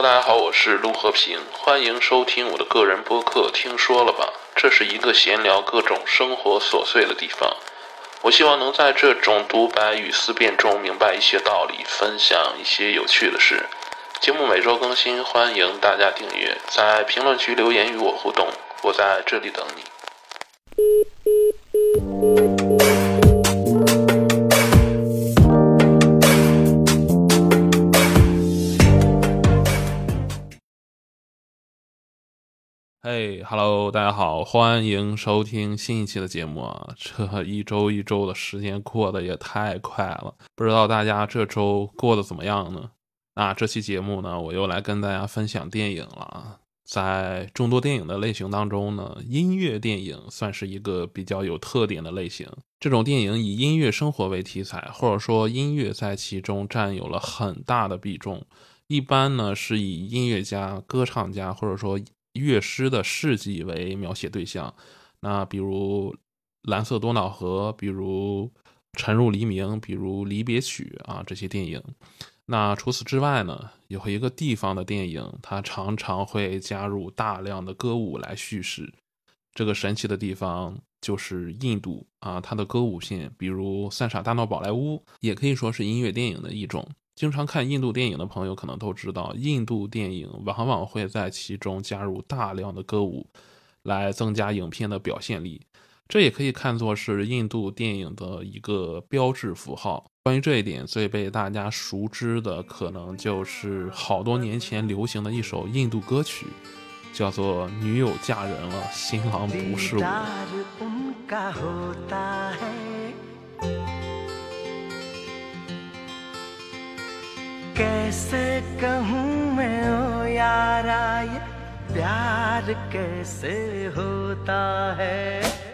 大家好，我是陆和平，欢迎收听我的个人播客。听说了吧？这是一个闲聊各种生活琐碎的地方。我希望能在这种独白与思辨中明白一些道理，分享一些有趣的事。节目每周更新，欢迎大家订阅，在评论区留言与我互动，我在这里等你。嘿哈喽，大家好，欢迎收听新一期的节目啊！这一周一周的时间过得也太快了，不知道大家这周过得怎么样呢？那这期节目呢，我又来跟大家分享电影了啊。在众多电影的类型当中呢，音乐电影算是一个比较有特点的类型。这种电影以音乐生活为题材，或者说音乐在其中占有了很大的比重。一般呢是以音乐家、歌唱家或者说乐师的事迹为描写对象。那比如《蓝色多瑙河》，比如《沉入黎明》，比如《离别曲》啊这些电影。那除此之外呢，有一个地方的电影，它常常会加入大量的歌舞来叙事。这个神奇的地方就是印度啊，它的歌舞片，比如《三傻大闹宝莱坞》，也可以说是音乐电影的一种。经常看印度电影的朋友可能都知道，印度电影往往会在其中加入大量的歌舞，来增加影片的表现力。这也可以看作是印度电影的一个标志符号。关于这一点，最被大家熟知的可能就是好多年前流行的一首印度歌曲，叫做《女友嫁人了，新郎不是我》。कैसे कहूँ मैं, ओ यारा, ये प्यार कैसे होता है?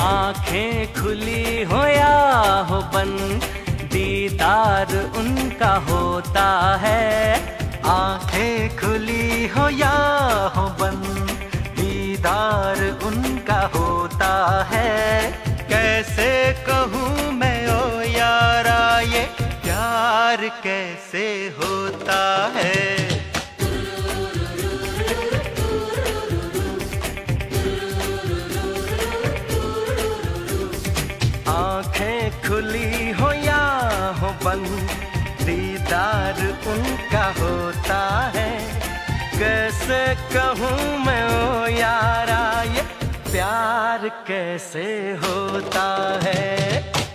आँखें खुली हो या हो बंद दीदार उनका होता है। आँखें खुली हो या हो बंद दीदार उनका हो कैसे होता है। आँखें खुली हो या हो बंद, दीदार उनका होता है। कैसे कहूँ मैं, ओ यारा, ये प्यार कैसे होता है?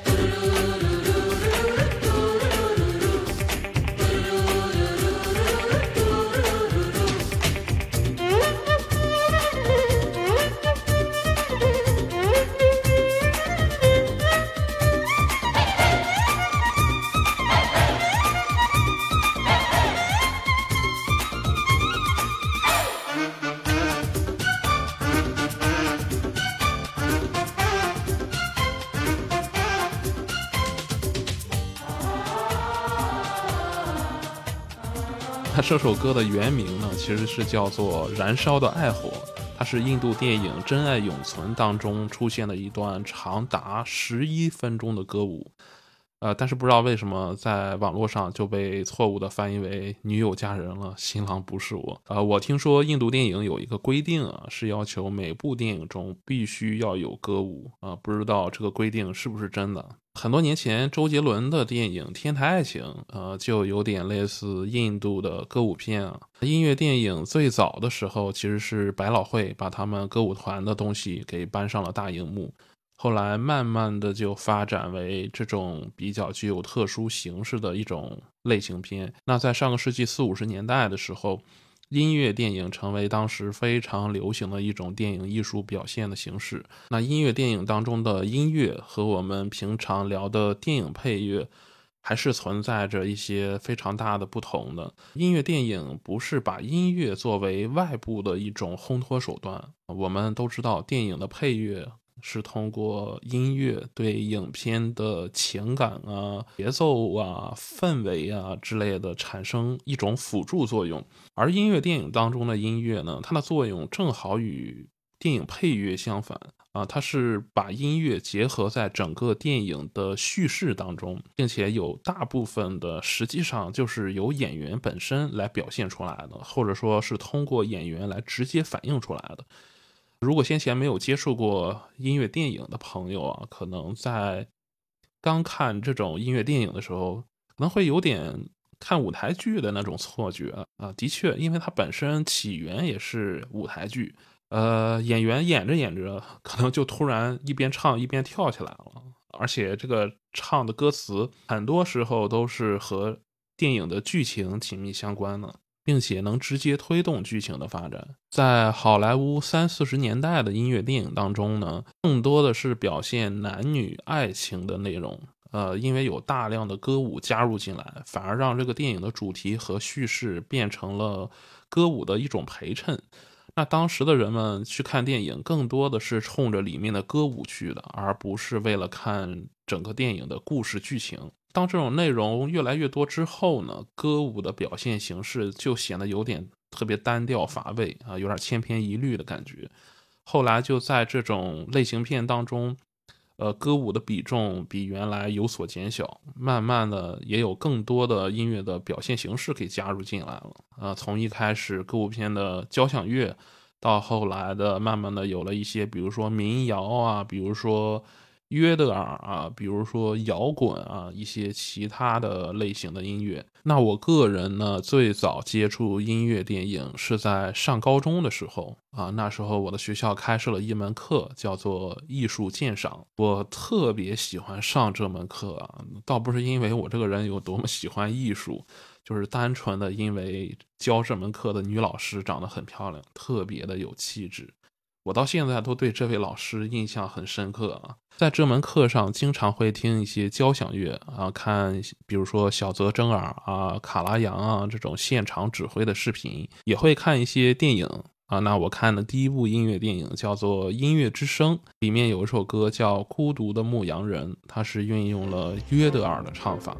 这首歌的原名呢，其实是叫做《燃烧的爱火》，它是印度电影《真爱永存》当中出现的一段长达十一分钟的歌舞。呃，但是不知道为什么在网络上就被错误的翻译为“女友嫁人了，新郎不是我”。呃，我听说印度电影有一个规定啊，是要求每部电影中必须要有歌舞啊，不知道这个规定是不是真的。很多年前，周杰伦的电影《天台爱情》呃，就有点类似印度的歌舞片啊。音乐电影最早的时候，其实是百老汇把他们歌舞团的东西给搬上了大荧幕。后来慢慢的就发展为这种比较具有特殊形式的一种类型片。那在上个世纪四五十年代的时候，音乐电影成为当时非常流行的一种电影艺术表现的形式。那音乐电影当中的音乐和我们平常聊的电影配乐，还是存在着一些非常大的不同的。音乐电影不是把音乐作为外部的一种烘托手段。我们都知道，电影的配乐。是通过音乐对影片的情感啊、节奏啊、氛围啊之类的产生一种辅助作用，而音乐电影当中的音乐呢，它的作用正好与电影配乐相反。啊，它是把音乐结合在整个电影的叙事当中，并且有大部分的实际上就是由演员本身来表现出来的，或者说是通过演员来直接反映出来的。如果先前没有接触过音乐电影的朋友啊，可能在刚看这种音乐电影的时候，可能会有点看舞台剧的那种错觉啊。的确，因为它本身起源也是舞台剧。呃，演员演着演着，可能就突然一边唱一边跳起来了，而且这个唱的歌词很多时候都是和电影的剧情紧密相关的，并且能直接推动剧情的发展。在好莱坞三四十年代的音乐电影当中呢，更多的是表现男女爱情的内容。呃，因为有大量的歌舞加入进来，反而让这个电影的主题和叙事变成了歌舞的一种陪衬。那当时的人们去看电影，更多的是冲着里面的歌舞去的，而不是为了看整个电影的故事剧情。当这种内容越来越多之后呢，歌舞的表现形式就显得有点特别单调乏味啊，有点千篇一律的感觉。后来就在这种类型片当中。呃，歌舞的比重比原来有所减小，慢慢的也有更多的音乐的表现形式给加入进来了。呃，从一开始歌舞片的交响乐，到后来的慢慢的有了一些，比如说民谣啊，比如说。约德尔啊，比如说摇滚啊，一些其他的类型的音乐。那我个人呢，最早接触音乐电影是在上高中的时候啊，那时候我的学校开设了一门课，叫做艺术鉴赏。我特别喜欢上这门课啊，倒不是因为我这个人有多么喜欢艺术，就是单纯的因为教这门课的女老师长得很漂亮，特别的有气质。我到现在都对这位老师印象很深刻啊，在这门课上经常会听一些交响乐啊，看比如说小泽征尔啊、卡拉扬啊这种现场指挥的视频，也会看一些电影啊。那我看的第一部音乐电影叫做《音乐之声》，里面有一首歌叫《孤独的牧羊人》，它是运用了约德尔的唱法。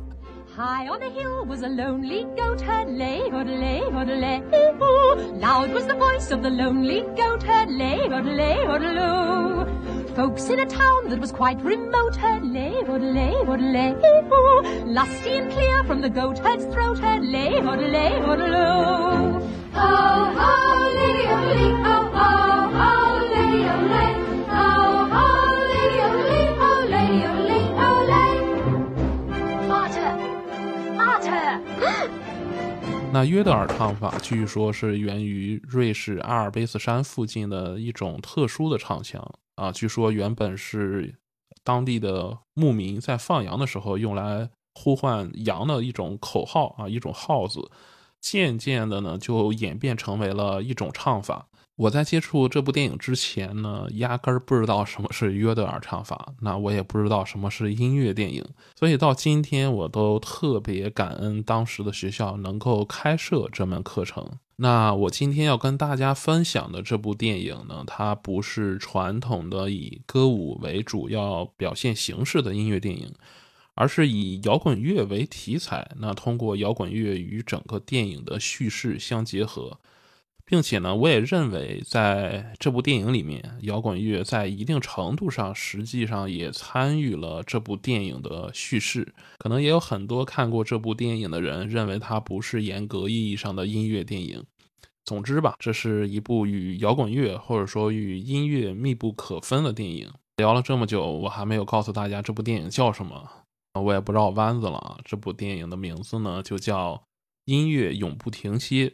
High on a hill was a lonely goat herd, lay, hoodlay, hoodlay, hoo. Loud was the voice of the lonely goat herd, lay, hoodlay, hoodloo. Folks in a town that was quite remote heard, lay, hoodlay, hoodlay, hoo. Lusty and clear from the goat herd's throat heard, lay, hoodlay, hoodloo. Oh, oh, oh, lady, oh, oh, 那约德尔唱法据说是源于瑞士阿尔卑斯山附近的一种特殊的唱腔啊，据说原本是当地的牧民在放羊的时候用来呼唤羊的一种口号啊，一种号子，渐渐的呢就演变成为了一种唱法。我在接触这部电影之前呢，压根儿不知道什么是约德尔唱法，那我也不知道什么是音乐电影，所以到今天我都特别感恩当时的学校能够开设这门课程。那我今天要跟大家分享的这部电影呢，它不是传统的以歌舞为主要表现形式的音乐电影，而是以摇滚乐为题材，那通过摇滚乐与整个电影的叙事相结合。并且呢，我也认为在这部电影里面，摇滚乐在一定程度上实际上也参与了这部电影的叙事。可能也有很多看过这部电影的人认为它不是严格意义上的音乐电影。总之吧，这是一部与摇滚乐或者说与音乐密不可分的电影。聊了这么久，我还没有告诉大家这部电影叫什么，我也不绕弯子了啊。这部电影的名字呢，就叫《音乐永不停歇》。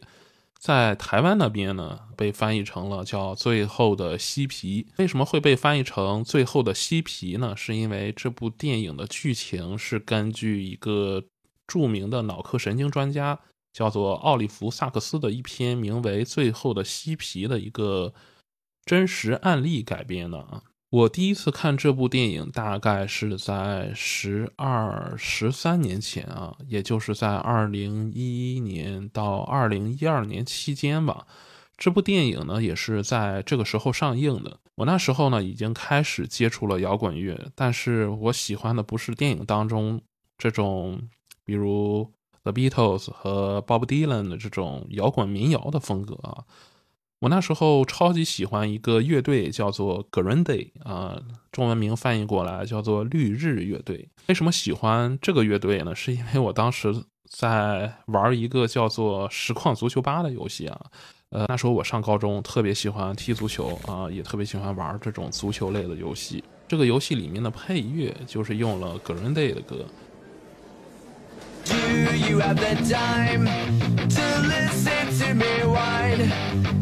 在台湾那边呢，被翻译成了叫《最后的嬉皮》。为什么会被翻译成《最后的嬉皮》呢？是因为这部电影的剧情是根据一个著名的脑科神经专家，叫做奥利弗·萨克斯的一篇名为《最后的嬉皮》的一个真实案例改编的啊。我第一次看这部电影，大概是在十二、十三年前啊，也就是在二零一一年到二零一二年期间吧。这部电影呢，也是在这个时候上映的。我那时候呢，已经开始接触了摇滚乐，但是我喜欢的不是电影当中这种，比如 The Beatles 和 Bob Dylan 的这种摇滚民谣的风格啊。我那时候超级喜欢一个乐队，叫做 Green Day 啊，中文名翻译过来叫做绿日乐队。为什么喜欢这个乐队呢？是因为我当时在玩一个叫做《实况足球吧》的游戏啊。呃，那时候我上高中，特别喜欢踢足球啊，也特别喜欢玩这种足球类的游戏。这个游戏里面的配乐就是用了 Green Day 的歌。Do you have the time to listen to me whine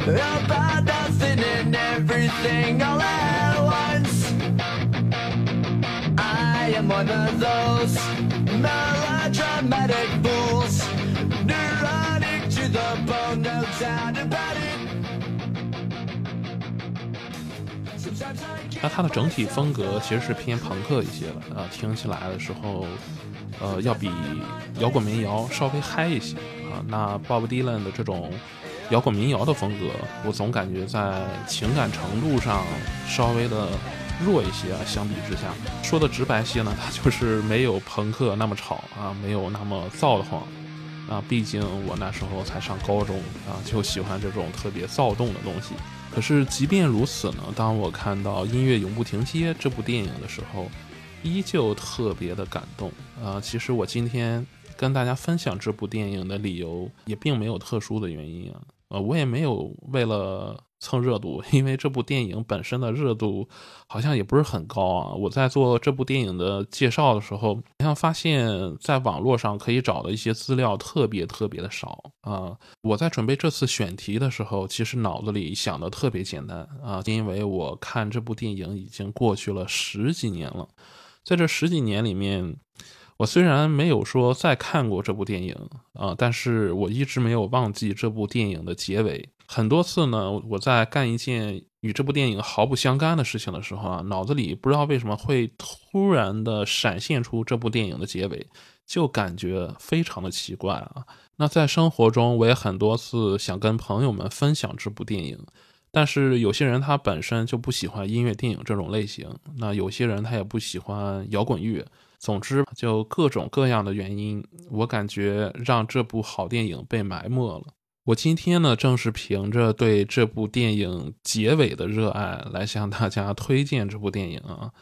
about nothing and everything all at once? I am one of those melodramatic fools, neurotic to the bone, no doubt about it. 那它的整体风格其实是偏朋克一些的，啊，听起来的时候，呃，要比摇滚民谣稍微嗨一些啊。那 Bob Dylan 的这种摇滚民谣的风格，我总感觉在情感程度上稍微的弱一些啊。相比之下，说的直白些呢，它就是没有朋克那么吵啊，没有那么躁得慌啊。毕竟我那时候才上高中啊，就喜欢这种特别躁动的东西。可是，即便如此呢，当我看到《音乐永不停歇》这部电影的时候，依旧特别的感动啊、其实我今天跟大家分享这部电影的理由，也并没有特殊的原因啊，呃，我也没有为了蹭热度，因为这部电影本身的热度好像也不是很高啊。我在做这部电影的介绍的时候，好像发现在网络上可以找的一些资料特别特别的少啊。我在准备这次选题的时候，其实脑子里想的特别简单啊，因为我看这部电影已经过去了十几年了，在这十几年里面，我虽然没有说再看过这部电影啊，但是我一直没有忘记这部电影的结尾。很多次呢，我在干一件与这部电影毫不相干的事情的时候啊，脑子里不知道为什么会突然的闪现出这部电影的结尾，就感觉非常的奇怪啊。那在生活中，我也很多次想跟朋友们分享这部电影，但是有些人他本身就不喜欢音乐电影这种类型，那有些人他也不喜欢摇滚乐。总之，就各种各样的原因，我感觉让这部好电影被埋没了。我今天呢，正是凭着对这部电影结尾的热爱，来向大家推荐这部电影啊。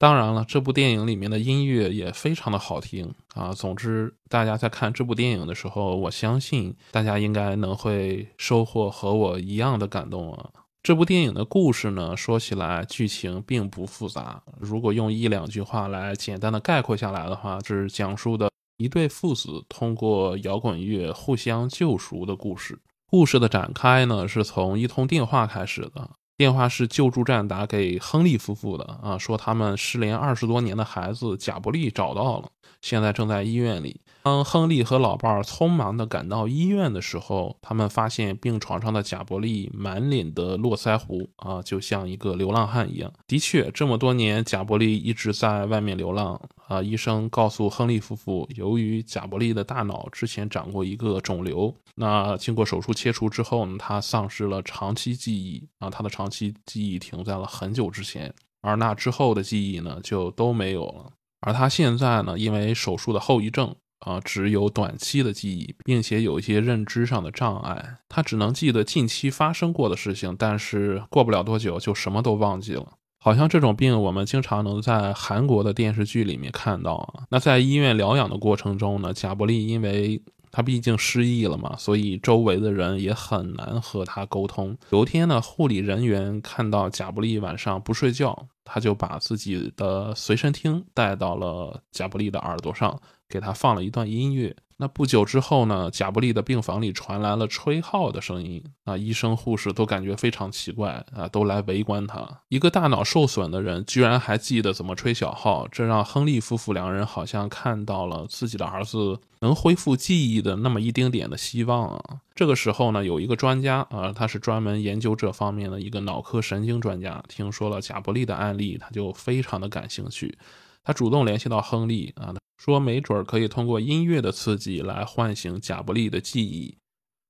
当然了，这部电影里面的音乐也非常的好听啊。总之，大家在看这部电影的时候，我相信大家应该能会收获和我一样的感动啊。这部电影的故事呢，说起来剧情并不复杂，如果用一两句话来简单的概括下来的话，是讲述的一对父子通过摇滚乐互相救赎的故事。故事的展开呢，是从一通电话开始的。电话是救助站打给亨利夫妇的啊，说他们失联二十多年的孩子贾伯利找到了，现在正在医院里。当亨利和老伴儿匆忙地赶到医院的时候，他们发现病床上的贾伯利满脸的络腮胡啊，就像一个流浪汉一样。的确，这么多年贾伯利一直在外面流浪啊。医生告诉亨利夫妇，由于贾伯利的大脑之前长过一个肿瘤，那经过手术切除之后呢，他丧失了长期记忆啊，他的长期记忆停在了很久之前，而那之后的记忆呢，就都没有了。而他现在呢，因为手术的后遗症。啊，只有短期的记忆，并且有一些认知上的障碍。他只能记得近期发生过的事情，但是过不了多久就什么都忘记了。好像这种病，我们经常能在韩国的电视剧里面看到啊。那在医院疗养的过程中呢，贾伯利因为他毕竟失忆了嘛，所以周围的人也很难和他沟通。有一天呢，护理人员看到贾布利晚上不睡觉，他就把自己的随身听带到了贾布利的耳朵上。给他放了一段音乐。那不久之后呢，贾布利的病房里传来了吹号的声音。啊，医生护士都感觉非常奇怪啊，都来围观他。一个大脑受损的人居然还记得怎么吹小号，这让亨利夫妇两人好像看到了自己的儿子能恢复记忆的那么一丁点的希望啊。这个时候呢，有一个专家啊，他是专门研究这方面的一个脑科神经专家，听说了贾布利的案例，他就非常的感兴趣。他主动联系到亨利啊，说没准儿可以通过音乐的刺激来唤醒贾布利的记忆。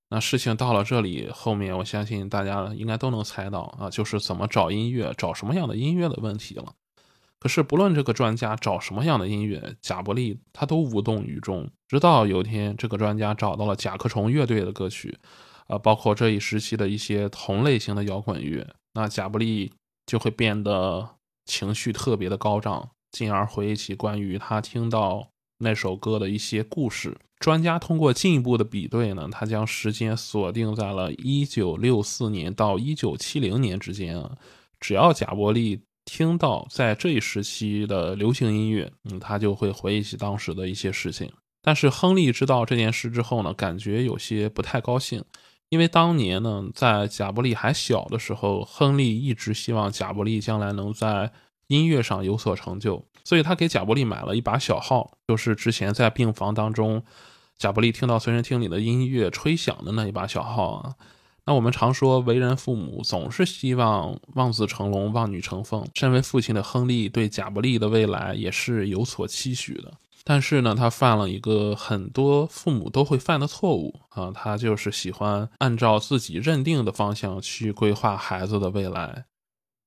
那事情到了这里，后面我相信大家应该都能猜到啊，就是怎么找音乐、找什么样的音乐的问题了。可是不论这个专家找什么样的音乐，贾布利他都无动于衷。直到有一天，这个专家找到了甲壳虫乐队的歌曲。啊，包括这一时期的一些同类型的摇滚乐，那贾布利就会变得情绪特别的高涨，进而回忆起关于他听到那首歌的一些故事。专家通过进一步的比对呢，他将时间锁定在了1964年到1970年之间啊。只要贾伯利听到在这一时期的流行音乐，嗯，他就会回忆起当时的一些事情。但是亨利知道这件事之后呢，感觉有些不太高兴。因为当年呢，在贾伯利还小的时候，亨利一直希望贾伯利将来能在音乐上有所成就，所以他给贾伯利买了一把小号，就是之前在病房当中，贾伯利听到随身听里的音乐吹响的那一把小号啊。那我们常说，为人父母总是希望望子成龙、望女成凤。身为父亲的亨利对贾伯利的未来也是有所期许的。但是呢，他犯了一个很多父母都会犯的错误啊，他就是喜欢按照自己认定的方向去规划孩子的未来。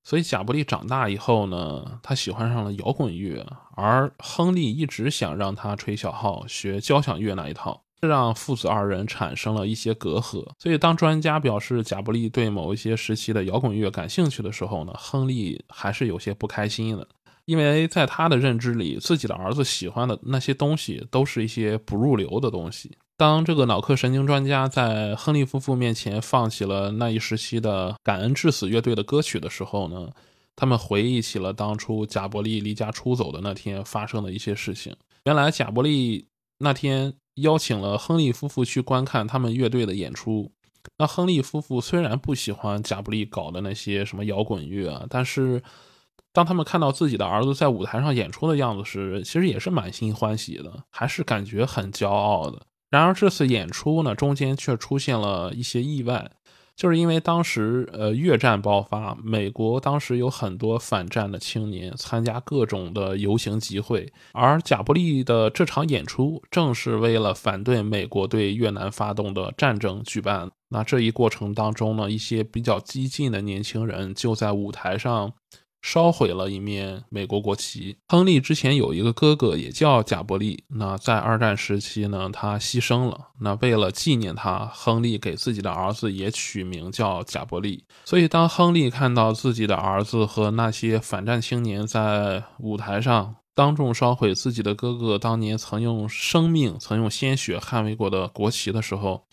所以贾布利长大以后呢，他喜欢上了摇滚乐，而亨利一直想让他吹小号、学交响乐那一套，这让父子二人产生了一些隔阂。所以，当专家表示贾布利对某一些时期的摇滚乐感兴趣的时候呢，亨利还是有些不开心的。因为在他的认知里，自己的儿子喜欢的那些东西都是一些不入流的东西。当这个脑科神经专家在亨利夫妇面前放起了那一时期的感恩致死乐队的歌曲的时候呢，他们回忆起了当初贾伯利离家出走的那天发生的一些事情。原来贾伯利那天邀请了亨利夫妇去观看他们乐队的演出。那亨利夫妇虽然不喜欢贾伯利搞的那些什么摇滚乐啊，但是。当他们看到自己的儿子在舞台上演出的样子时，其实也是满心欢喜的，还是感觉很骄傲的。然而这次演出呢，中间却出现了一些意外，就是因为当时呃越战爆发，美国当时有很多反战的青年参加各种的游行集会，而贾布利的这场演出正是为了反对美国对越南发动的战争举办。那这一过程当中呢，一些比较激进的年轻人就在舞台上。烧毁了一面美国国旗。亨利之前有一个哥哥，也叫贾伯利。那在二战时期呢，他牺牲了。那为了纪念他，亨利给自己的儿子也取名叫贾伯利。所以，当亨利看到自己的儿子和那些反战青年在舞台上当众烧毁自己的哥哥当年曾用生命、曾用鲜血捍卫过的国旗的时候，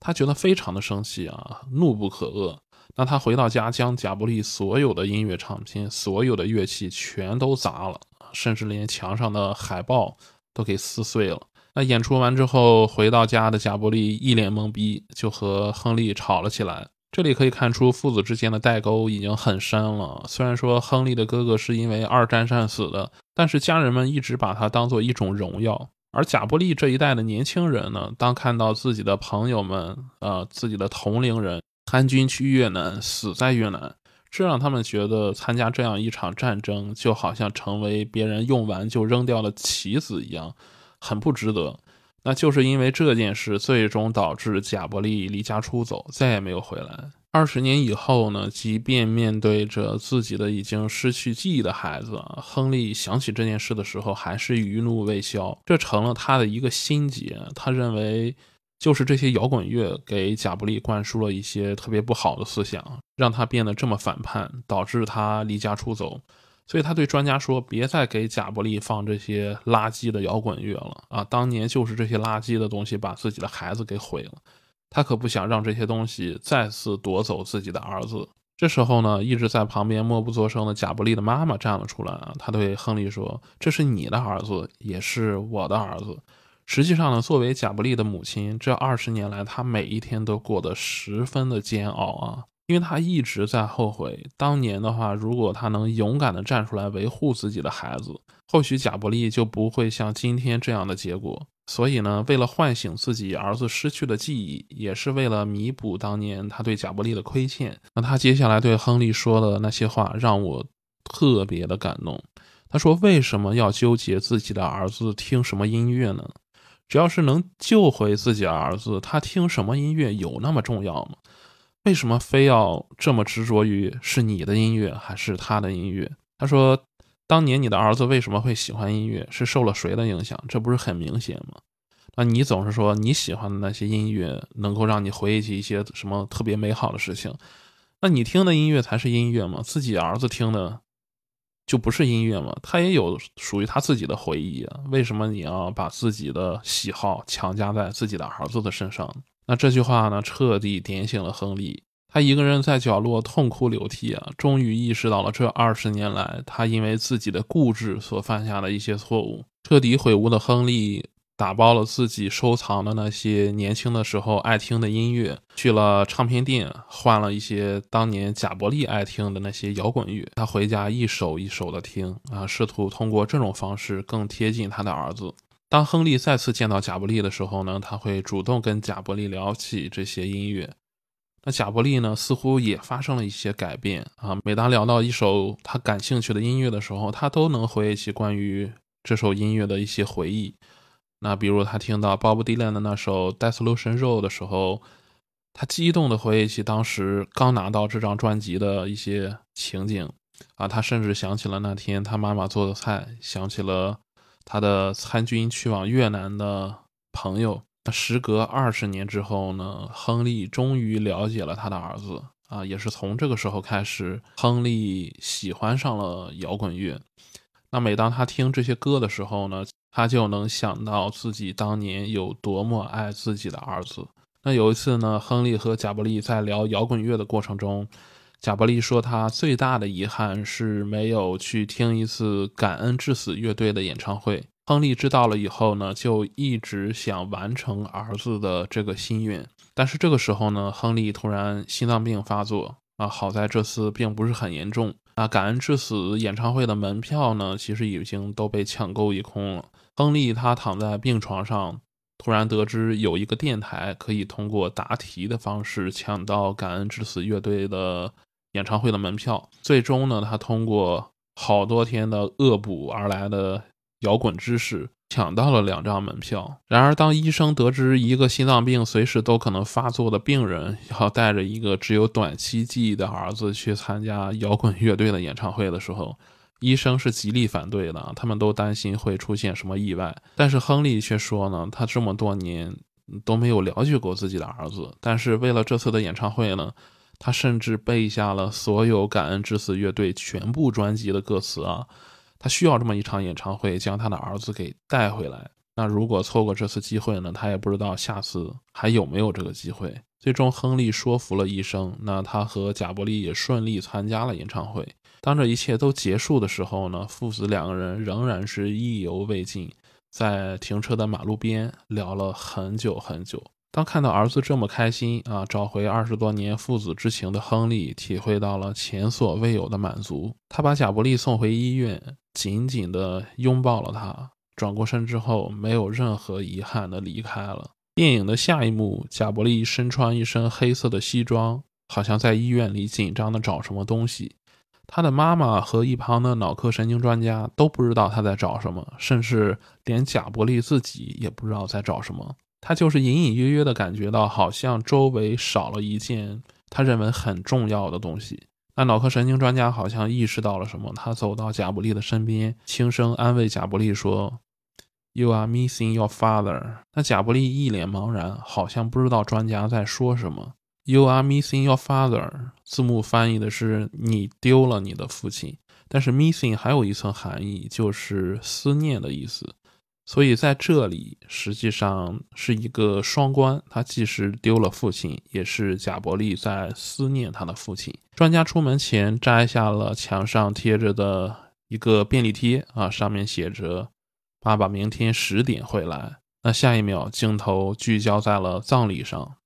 他觉得非常的生气啊，怒不可遏。那他回到家，将贾布利所有的音乐唱片、所有的乐器全都砸了，甚至连墙上的海报都给撕碎了。那演出完之后，回到家的贾布利一脸懵逼，就和亨利吵了起来。这里可以看出父子之间的代沟已经很深了。虽然说亨利的哥哥是因为二战战死的，但是家人们一直把他当做一种荣耀。而贾布利这一代的年轻人呢，当看到自己的朋友们，呃，自己的同龄人。参军去越南，死在越南，这让他们觉得参加这样一场战争，就好像成为别人用完就扔掉的棋子一样，很不值得。那就是因为这件事，最终导致贾伯利离家出走，再也没有回来。二十年以后呢，即便面对着自己的已经失去记忆的孩子，亨利想起这件事的时候，还是余怒未消。这成了他的一个心结。他认为。就是这些摇滚乐给贾布利灌输了一些特别不好的思想，让他变得这么反叛，导致他离家出走。所以他对专家说：“别再给贾布利放这些垃圾的摇滚乐了啊！当年就是这些垃圾的东西把自己的孩子给毁了，他可不想让这些东西再次夺走自己的儿子。”这时候呢，一直在旁边默不作声的贾布利的妈妈站了出来啊，他对亨利说：“这是你的儿子，也是我的儿子。”实际上呢，作为贾布利的母亲，这二十年来，她每一天都过得十分的煎熬啊，因为她一直在后悔当年的话，如果她能勇敢的站出来维护自己的孩子，或许贾布利就不会像今天这样的结果。所以呢，为了唤醒自己儿子失去的记忆，也是为了弥补当年他对贾伯利的亏欠，那他接下来对亨利说的那些话，让我特别的感动。他说：“为什么要纠结自己的儿子听什么音乐呢？”只要是能救回自己儿子，他听什么音乐有那么重要吗？为什么非要这么执着于是你的音乐还是他的音乐？他说：“当年你的儿子为什么会喜欢音乐？是受了谁的影响？这不是很明显吗？那你总是说你喜欢的那些音乐能够让你回忆起一些什么特别美好的事情，那你听的音乐才是音乐吗？自己儿子听的就不是音乐嘛？他也有属于他自己的回忆啊，为什么你要把自己的喜好强加在自己的儿子的身上？那这句话呢，彻底点醒了亨利。他一个人在角落痛哭流涕啊，终于意识到了这二十年来他因为自己的固执所犯下的一些错误。彻底悔悟的亨利打包了自己收藏的那些年轻的时候爱听的音乐，去了唱片店换了一些当年贾伯利爱听的那些摇滚乐。他回家一首一首的听啊，试图通过这种方式更贴近他的儿子。当亨利再次见到贾伯利的时候呢，他会主动跟贾伯利聊起这些音乐。那贾伯利呢，似乎也发生了一些改变啊。每当聊到一首他感兴趣的音乐的时候，他都能回忆起关于这首音乐的一些回忆。那比如他听到 Bob Dylan 的那首《Dissolution Row》的时候，他激动地回忆起当时刚拿到这张专辑的一些情景啊。他甚至想起了那天他妈妈做的菜，想起了他的参军去往越南的朋友。时隔二十年之后呢，亨利终于了解了他的儿子啊，也是从这个时候开始，亨利喜欢上了摇滚乐。那每当他听这些歌的时候呢，他就能想到自己当年有多么爱自己的儿子。那有一次呢，亨利和贾伯利在聊摇滚乐的过程中，贾伯利说他最大的遗憾是没有去听一次感恩致死乐队的演唱会。亨利知道了以后呢，就一直想完成儿子的这个心愿。但是这个时候呢，亨利突然心脏病发作啊，好在这次并不是很严重。那感恩致死演唱会的门票呢，其实已经都被抢购一空了。亨利他躺在病床上，突然得知有一个电台可以通过答题的方式抢到感恩至死乐队的演唱会的门票。最终呢，他通过好多天的恶补而来的。摇滚知识抢到了两张门票。然而，当医生得知一个心脏病随时都可能发作的病人要带着一个只有短期记忆的儿子去参加摇滚乐队的演唱会的时候，医生是极力反对的。他们都担心会出现什么意外。但是亨利却说呢，他这么多年都没有了解过自己的儿子。但是为了这次的演唱会呢，他甚至背下了所有感恩之死乐队全部专辑的歌词啊。他需要这么一场演唱会，将他的儿子给带回来。那如果错过这次机会呢？他也不知道下次还有没有这个机会。最终，亨利说服了医生，那他和贾伯利也顺利参加了演唱会。当这一切都结束的时候呢，父子两个人仍然是意犹未尽，在停车的马路边聊了很久很久。当看到儿子这么开心啊，找回二十多年父子之情的亨利，体会到了前所未有的满足。他把贾伯利送回医院，紧紧地拥抱了他，转过身之后，没有任何遗憾地离开了。电影的下一幕，贾伯利身穿一身黑色的西装，好像在医院里紧张地找什么东西。他的妈妈和一旁的脑科神经专家都不知道他在找什么，甚至连贾伯利自己也不知道在找什么。他就是隐隐约约的感觉到，好像周围少了一件他认为很重要的东西。那脑科神经专家好像意识到了什么，他走到贾伯利的身边，轻声安慰贾伯利说：“You are missing your father。”那贾伯利一脸茫然，好像不知道专家在说什么。“You are missing your father。”字幕翻译的是“你丢了你的父亲”，但是 “missing” 还有一层含义，就是思念的意思。所以在这里实际上是一个双关，他既是丢了父亲，也是贾伯利在思念他的父亲。专家出门前摘下了墙上贴着的一个便利贴啊，上面写着“爸爸明天十点会来”。那下一秒，镜头聚焦在了葬礼上，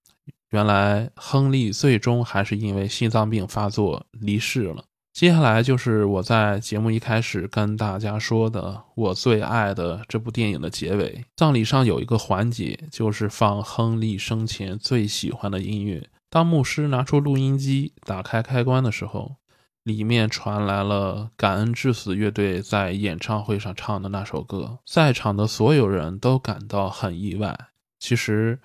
原来亨利最终还是因为心脏病发作离世了。接下来就是我在节目一开始跟大家说的，我最爱的这部电影的结尾。葬礼上有一个环节，就是放亨利生前最喜欢的音乐。当牧师拿出录音机，打开开关的时候，里面传来了感恩致死乐队在演唱会上唱的那首歌。在场的所有人都感到很意外。其实，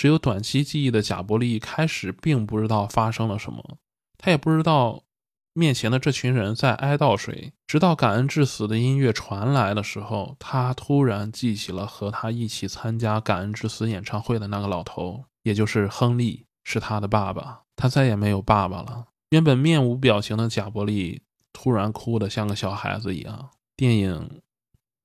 只有短期记忆的贾伯利一开始并不知道发生了什么，他也不知道。面前的这群人在哀悼谁。直到《感恩至死》的音乐传来的时候，他突然记起了和他一起参加《感恩至死》演唱会的那个老头，也就是亨利，是他的爸爸。他再也没有爸爸了。原本面无表情的贾伯利突然哭得像个小孩子一样。电影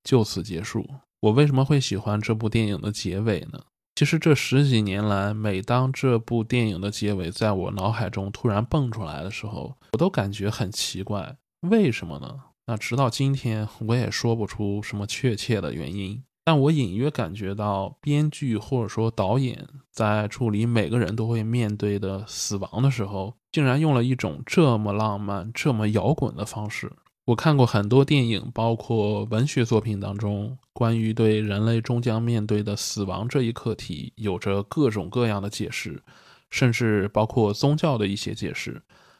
就此结束。我为什么会喜欢这部电影的结尾呢？其实这十几年来，每当这部电影的结尾在我脑海中突然蹦出来的时候，我都感觉很奇怪，为什么呢？那直到今天，我也说不出什么确切的原因。但我隐约感觉到，编剧或者说导演在处理每个人都会面对的死亡的时候，竟然用了一种这么浪漫、这么摇滚的方式。我看过很多电影，包括文学作品当中，关于对人类终将面对的死亡这一课题，有着各种各样的解释，甚至包括宗教的一些解释。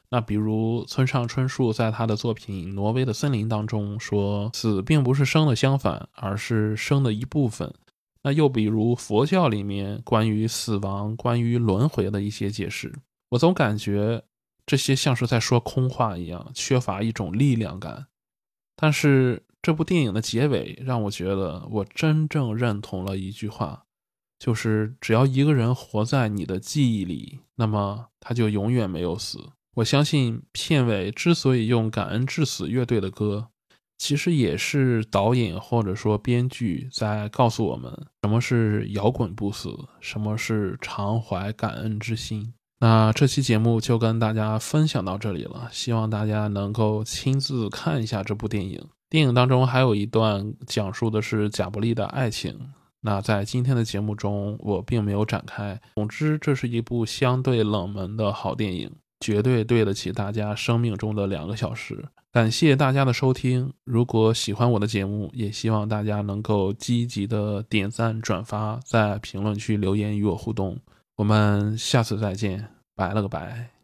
那比如村上春树在他的作品《挪威的森林》当中说，死并不是生的相反，而是生的一部分。那又比如佛教里面关于死亡、关于轮回的一些解释，我总感觉。这些像是在说空话一样，缺乏一种力量感。但是这部电影的结尾让我觉得，我真正认同了一句话，就是只要一个人活在你的记忆里，那么他就永远没有死。我相信片尾之所以用《感恩致死》乐队的歌，其实也是导演或者说编剧在告诉我们，什么是摇滚不死，什么是常怀感恩之心。那这期节目就跟大家分享到这里了，希望大家能够亲自看一下这部电影。电影当中还有一段讲述的是贾布利的爱情，那在今天的节目中我并没有展开。总之，这是一部相对冷门的好电影，绝对对得起大家生命中的两个小时。感谢大家的收听，如果喜欢我的节目，也希望大家能够积极的点赞、转发，在评论区留言与我互动。我们下次再见，拜了个拜。